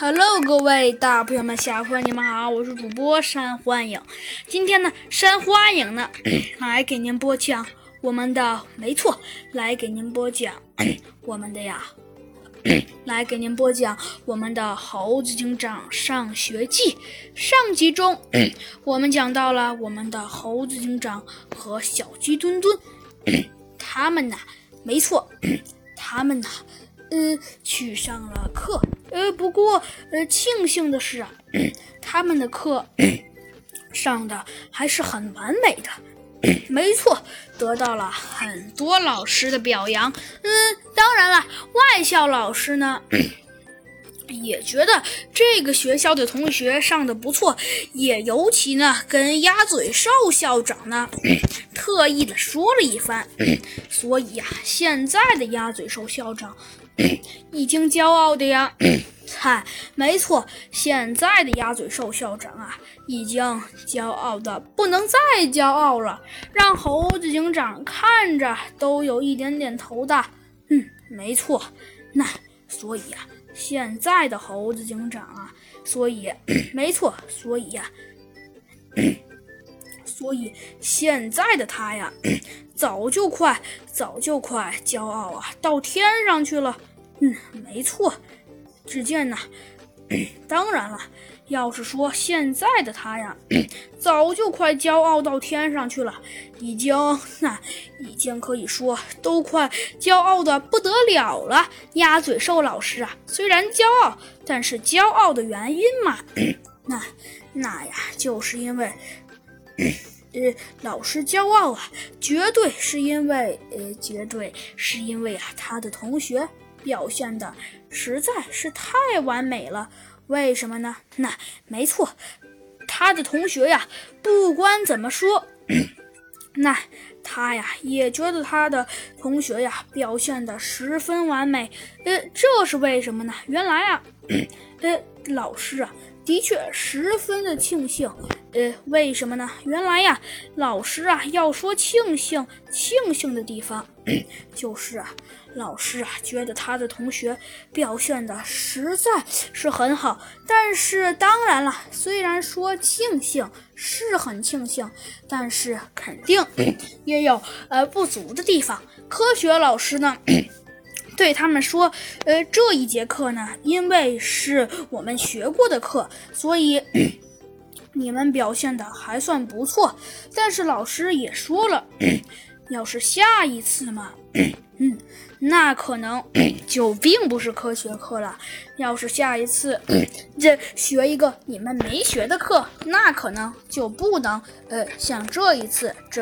Hello，各位大朋友们、小朋友们，你们好，我是主播山欢影。今天呢，山欢影呢 来给您播讲我们的，没错，来给您播讲 我们的呀，来给您播讲我们的《猴子警长上学记》。上集中，我们讲到了我们的猴子警长和小鸡墩墩，他们呢，没错，他们呢。呃，去上了课。呃，不过，呃，庆幸的是啊，他们的课上的还是很完美的。没错，得到了很多老师的表扬。嗯，当然了，外校老师呢。也觉得这个学校的同学上的不错，也尤其呢跟鸭嘴兽校长呢 特意的说了一番，所以呀，现在的鸭嘴兽校长 已经骄傲的呀，嗨，没错，现在的鸭嘴兽校长啊，已经骄傲的不能再骄傲了，让猴子警长看着都有一点点头大。嗯，没错，那所以啊。现在的猴子警长啊，所以 没错，所以呀，所以现在的他呀，早就快，早就快骄傲啊，到天上去了。嗯，没错。只见呢，当然了。要是说现在的他呀，早就快骄傲到天上去了，已经那已经可以说都快骄傲的不得了了。鸭嘴兽老师啊，虽然骄傲，但是骄傲的原因嘛，那那呀，就是因为，呃，老师骄傲啊，绝对是因为，呃，绝对是因为啊，他的同学表现的实在是太完美了。为什么呢？那没错，他的同学呀，不管怎么说，那他呀也觉得他的同学呀表现的十分完美。呃，这是为什么呢？原来啊，呃，老师啊的确十分的庆幸。呃，为什么呢？原来呀，老师啊要说庆幸，庆幸的地方 就是啊。老师啊，觉得他的同学表现的实在是很好，但是当然了，虽然说庆幸是很庆幸，但是肯定 有呃不足的地方。科学老师呢，对他们说，呃，这一节课呢，因为是我们学过的课，所以你们表现的还算不错。但是老师也说了，要是下一次嘛。嗯，那可能就并不是科学课了。要是下一次这学一个你们没学的课，那可能就不能呃像这一次这。